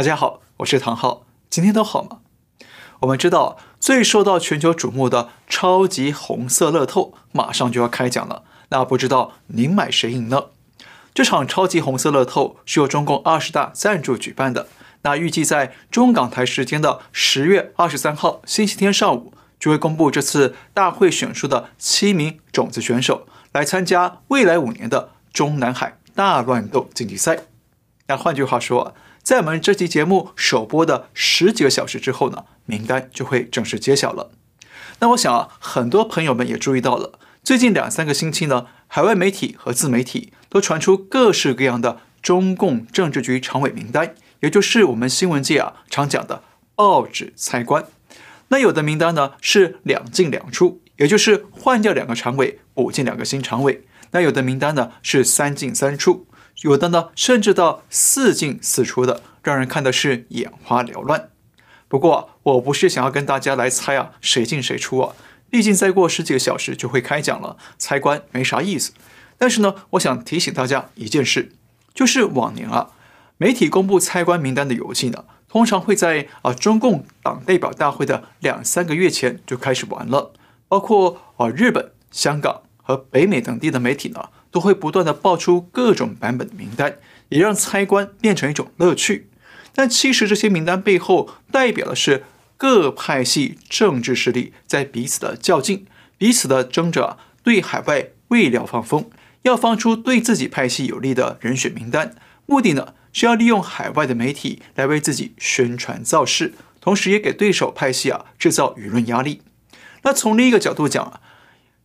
大家好，我是唐浩，今天都好吗？我们知道最受到全球瞩目的超级红色乐透马上就要开奖了，那不知道您买谁赢呢？这场超级红色乐透是由中共二十大赞助举办的，那预计在中港台时间的十月二十三号星期天上午就会公布这次大会选出的七名种子选手来参加未来五年的中南海大乱斗竞技赛。那换句话说，在我们这期节目首播的十几个小时之后呢，名单就会正式揭晓了。那我想啊，很多朋友们也注意到了，最近两三个星期呢，海外媒体和自媒体都传出各式各样的中共政治局常委名单，也就是我们新闻界啊常讲的报纸猜官。那有的名单呢是两进两出，也就是换掉两个常委，补进两个新常委。那有的名单呢是三进三出。有的呢，甚至到四进四出的，让人看的是眼花缭乱。不过，我不是想要跟大家来猜啊，谁进谁出啊。毕竟再过十几个小时就会开奖了，猜官没啥意思。但是呢，我想提醒大家一件事，就是往年啊，媒体公布猜官名单的游戏呢，通常会在啊中共党代表大会的两三个月前就开始玩了。包括啊日本、香港和北美等地的媒体呢。都会不断地爆出各种版本的名单，也让猜官变成一种乐趣。但其实这些名单背后代表的是各派系政治势力在彼此的较劲，彼此的争着对海外未料放风，要放出对自己派系有利的人选名单。目的呢是要利用海外的媒体来为自己宣传造势，同时也给对手派系啊制造舆论压力。那从另一个角度讲啊。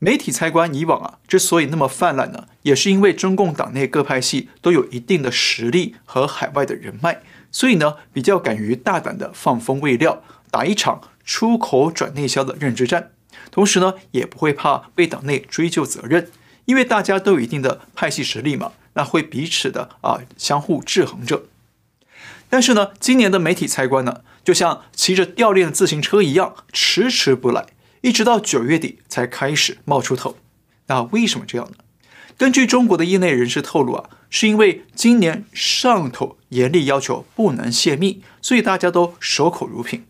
媒体猜官以往啊，之所以那么泛滥呢，也是因为中共党内各派系都有一定的实力和海外的人脉，所以呢，比较敢于大胆的放风喂料，打一场出口转内销的认知战。同时呢，也不会怕被党内追究责任，因为大家都有一定的派系实力嘛，那会彼此的啊相互制衡着。但是呢，今年的媒体猜官呢，就像骑着掉链的自行车一样，迟迟不来。一直到九月底才开始冒出头，那为什么这样呢？根据中国的业内人士透露啊，是因为今年上头严厉要求不能泄密，所以大家都守口如瓶。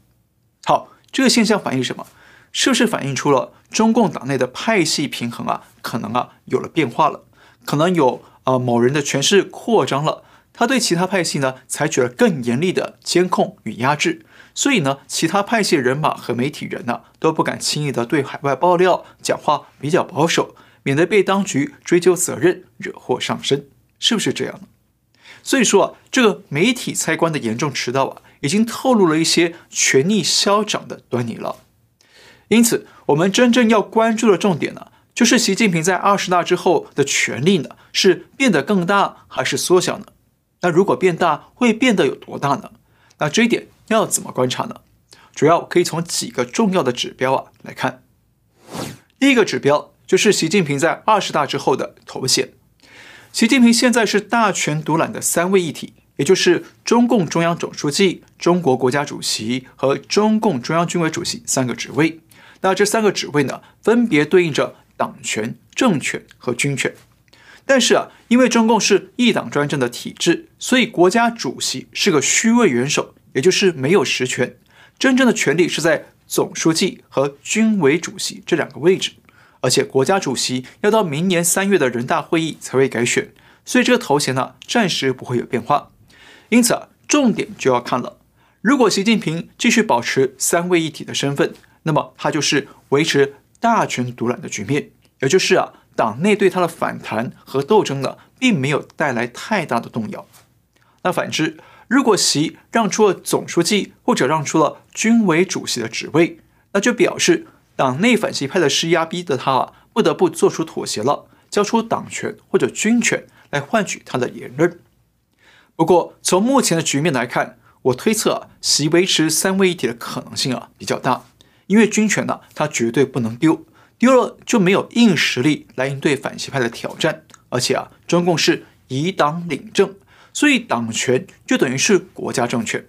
好，这个现象反映什么？是不是反映出了中共党内的派系平衡啊，可能啊有了变化了？可能有啊、某人的权势扩张了，他对其他派系呢采取了更严厉的监控与压制。所以呢，其他派系人马和媒体人呢、都不敢轻易的对海外爆料，讲话比较保守，免得被当局追究责任，惹祸上身，是不是这样呢？所以说啊，这个媒体猜官的严重迟到啊，已经透露了一些权力消长的端倪了。因此，我们真正要关注的重点呢，就是习近平在二十大之后的权力呢，是变得更大还是缩小呢？那如果变大，会变得有多大呢？那这一点。要怎么观察呢？主要可以从几个重要的指标啊来看。第一个指标就是习近平在二十大之后的头衔。习近平现在是大权独揽的三位一体，也就是中共中央总书记、中国国家主席和中共中央军委主席三个职位。那这三个职位呢，分别对应着党权、政权和军权。但是啊，因为中共是一党专政的体制，所以国家主席是个虚位元首。也就是没有实权，真正的权力是在总书记和军委主席这两个位置，而且国家主席要到明年三月的人大会议才会改选，所以这个头衔呢暂时不会有变化。因此啊，重点就要看了，如果习近平继续保持三位一体的身份，那么他就是维持大权独揽的局面，也就是啊，党内对他的反弹和斗争呢，并没有带来太大的动摇。那反之，如果习让出了总书记或者让出了军委主席的职位，那就表示党内反习派的施压逼得他啊不得不做出妥协了，交出党权或者军权来换取他的连任。不过从目前的局面来看，我推测，习维持三位一体的可能性啊比较大，因为军权呢他绝对不能丢，丢了就没有硬实力来应对反习派的挑战，而且啊中共是以党领政。所以党权就等于是国家政权。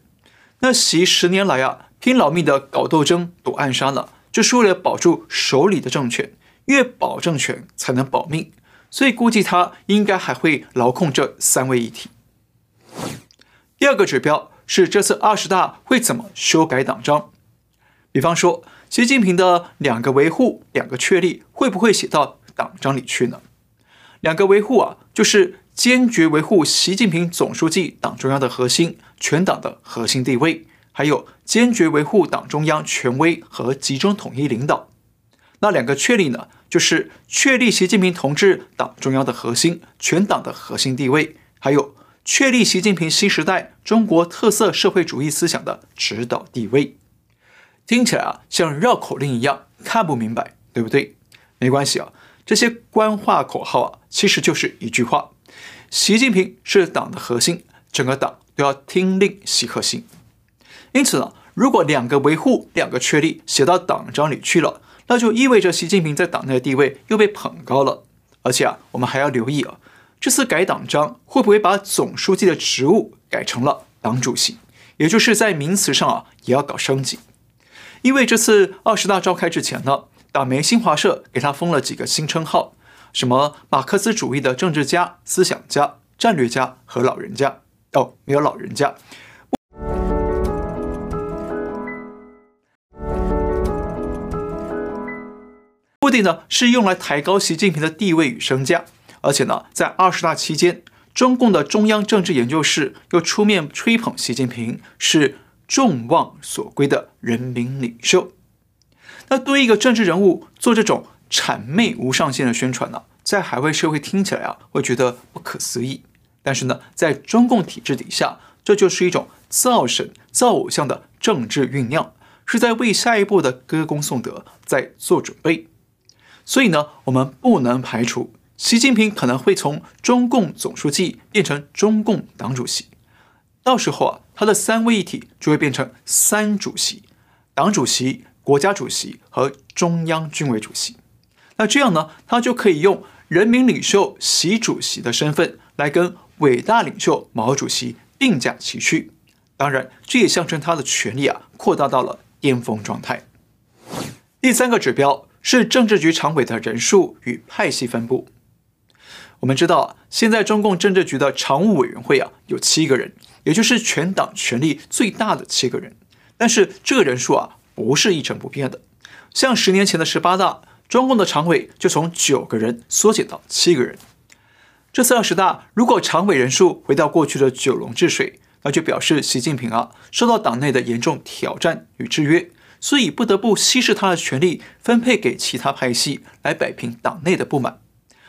那习十年来啊，拼老命的搞斗争、躲暗杀呢，就是为了保住手里的政权。越保政权才能保命，所以估计他应该还会牢控这三位一体。第二个指标是这次二十大会怎么修改党章。比方说，习近平的两个维护、两个确立会不会写到党章里去呢？两个维护啊，就是坚决维护习近平总书记党中央的核心、全党的核心地位，还有坚决维护党中央权威和集中统一领导。那两个确立呢，就是确立习近平同志党中央的核心、全党的核心地位，还有确立习近平新时代中国特色社会主义思想的指导地位。听起来啊，像绕口令一样，看不明白，对不对？没关系啊，这些官话口号啊，其实就是一句话：习近平是党的核心，整个党都要听令习核心。因此呢，如果两个维护、两个确立写到党章里去了。那就意味着习近平在党内的地位又被捧高了，而且啊，我们还要留意啊，这次改党章会不会把总书记的职务改成了党主席，也就是在名词上啊也要搞升级。因为这次二十大召开之前呢，党媒新华社给他封了几个新称号，什么马克思主义的政治家、思想家、战略家和老人家。哦，没有老人家。目的呢是用来抬高习近平的地位与身价，而且呢，在二十大期间，中共的中央政治研究室又出面吹捧习近平是众望所归的人民领袖。那对于一个政治人物做这种谄媚无上限的宣传呢，在海外社会听起来啊，会觉得不可思议。但是呢，在中共体制底下，这就是一种造神造偶像的政治酝酿，是在为下一步的歌功颂德在做准备。所以呢，我们不能排除习近平可能会从中共总书记变成中共党主席，到时候啊，他的三位一体就会变成三主席：党主席、国家主席和中央军委主席。那这样呢，他就可以用人民领袖习主席的身份来跟伟大领袖毛主席并驾齐驱。当然，这也象征他的权力啊扩大到了巅峰状态。第三个指标。是政治局常委的人数与派系分布。我们知道，现在中共政治局的常务委员会啊有七个人，也就是全党权力最大的七个人。但是这个人数啊不是一成不变的。像十年前的十八大，中共的常委就从九个人缩减到七个人。这次二十大，如果常委人数回到过去的九龙治水，那就表示习近平啊受到党内的严重挑战与制约。所以不得不稀释他的权力，分配给其他派系来摆平党内的不满。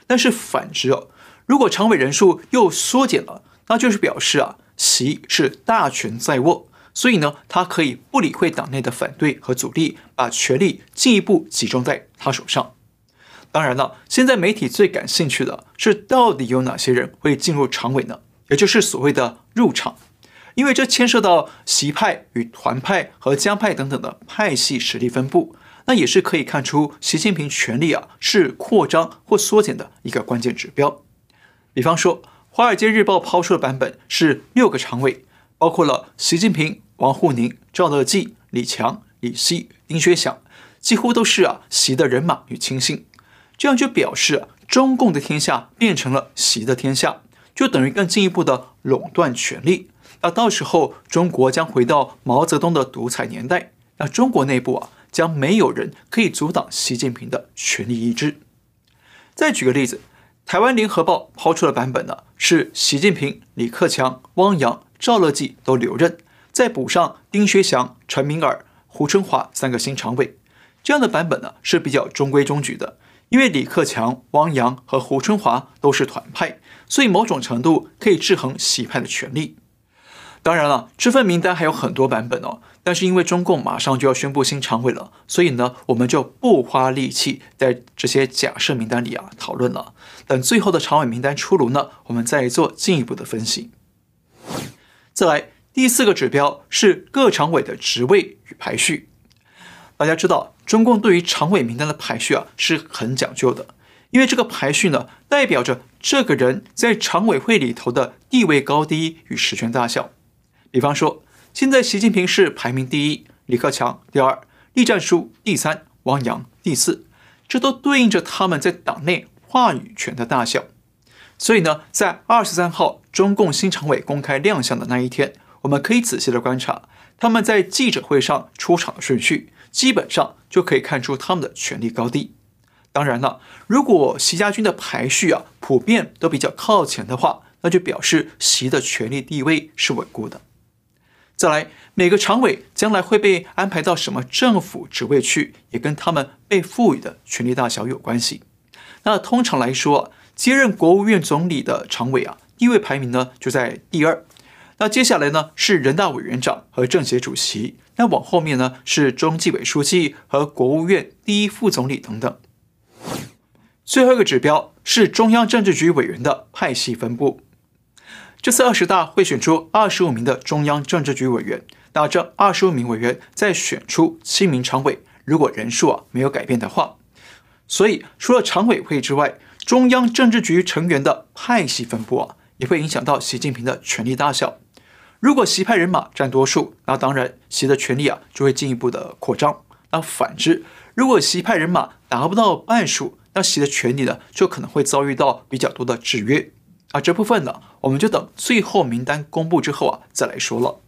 但是反之哦，如果常委人数又缩减了，那就是表示啊，习是大权在握，所以呢，他可以不理会党内的反对和阻力，把权力进一步集中在他手上。当然了，现在媒体最感兴趣的是到底有哪些人会进入常委呢？也就是所谓的入场。因为这牵涉到习派与团派和江派等等的派系实力分布，那也是可以看出习近平权力啊是扩张或缩减的一个关键指标。比方说，《华尔街日报》抛出的版本是六个常委，包括了习近平、王沪宁、赵乐际、李强、李希、丁薛祥，几乎都是啊习的人马与亲信。这样就表示啊，中共的天下变成了习的天下，就等于更进一步的垄断权力。那到时候，中国将回到毛泽东的独裁年代。那中国内部啊，将没有人可以阻挡习近平的权力意志。再举个例子，台湾联合报抛出的版本呢，是习近平、李克强、汪洋、赵乐际都留任，再补上丁薛祥、陈敏尔、胡春华三个新常委。这样的版本呢，是比较中规中矩的，因为李克强、汪洋和胡春华都是团派，所以某种程度可以制衡习派的权力。当然了，这份名单还有很多版本哦。但是因为中共马上就要宣布新常委了，所以呢，我们就不花力气在这些假设名单里啊讨论了。等最后的常委名单出炉呢，我们再做进一步的分析。再来，第四个指标是各常委的职位与排序。大家知道，中共对于常委名单的排序啊是很讲究的，因为这个排序呢，代表着这个人在常委会里头的地位高低与实权大小。比方说，现在习近平是排名第一，李克强第二，栗战书第三，汪洋第四，这都对应着他们在党内话语权的大小。所以呢，在二十三号中共新常委公开亮相的那一天，我们可以仔细的观察他们在记者会上出场的顺序，基本上就可以看出他们的权力高低。当然了，如果习家军的排序啊普遍都比较靠前的话，那就表示习的权力地位是稳固的。再来，每个常委将来会被安排到什么政府职位去，也跟他们被赋予的权力大小有关系。那通常来说，接任国务院总理的常委啊，地位排名呢就在第二。那接下来呢是人大委员长和政协主席，那往后面呢是中纪委书记和国务院第一副总理等等。最后一个指标是中央政治局委员的派系分布。这次二十大会选出二十五名的中央政治局委员，那这二十五名委员再选出七名常委，如果人数啊没有改变的话，所以除了常委会之外，中央政治局成员的派系分布啊，也会影响到习近平的权力大小。如果习派人马占多数，那当然习的权力啊就会进一步的扩张。那反之，如果习派人马达不到半数，那习的权力呢，就可能会遭遇到比较多的制约啊。这部分呢，我们就等最后名单公布之后啊，再来说了。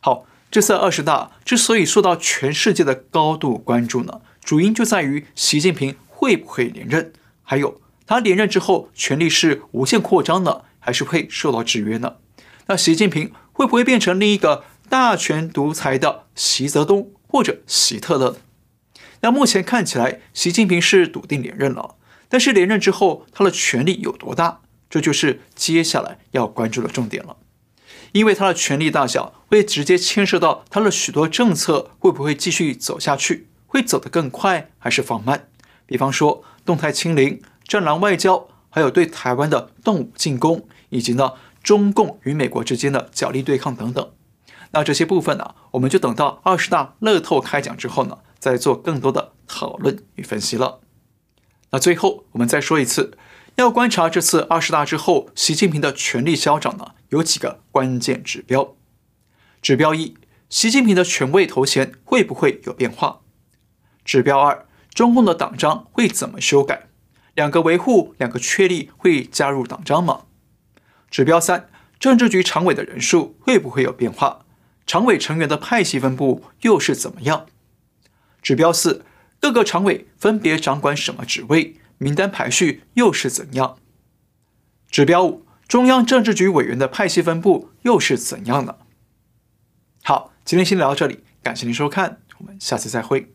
好，这次二十大之所以受到全世界的高度关注呢，主因就在于习近平会不会连任，还有他连任之后权力是无限扩张的，还是会受到制约呢？那习近平会不会变成另一个大权独裁的习泽东或者习特勒？那目前看起来，习近平是笃定连任了。但是连任之后，他的权力有多大？这就是接下来要关注的重点了。因为他的权力大小，会直接牵涉到他的许多政策会不会继续走下去，会走得更快还是放慢。比方说，动态清零、战狼外交，还有对台湾的动武进攻，以及呢，中共与美国之间的角力对抗等等。那这些部分呢，我们就等到二十大乐透开奖之后呢，再做更多的讨论与分析了。那最后我们再说一次，要观察这次二十大之后习近平的权力消长呢，有几个关键指标。指标一，习近平的权位头衔会不会有变化？指标二，中共的党章会怎么修改？两个维护，两个确立会加入党章吗？指标三，政治局常委的人数会不会有变化？常委成员的派系分布又是怎么样？指标四，各个常委分别掌管什么职位？名单排序又是怎样？指标五，中央政治局委员的派系分布又是怎样呢？好，今天先聊到这里，感谢您收看，我们下次再会。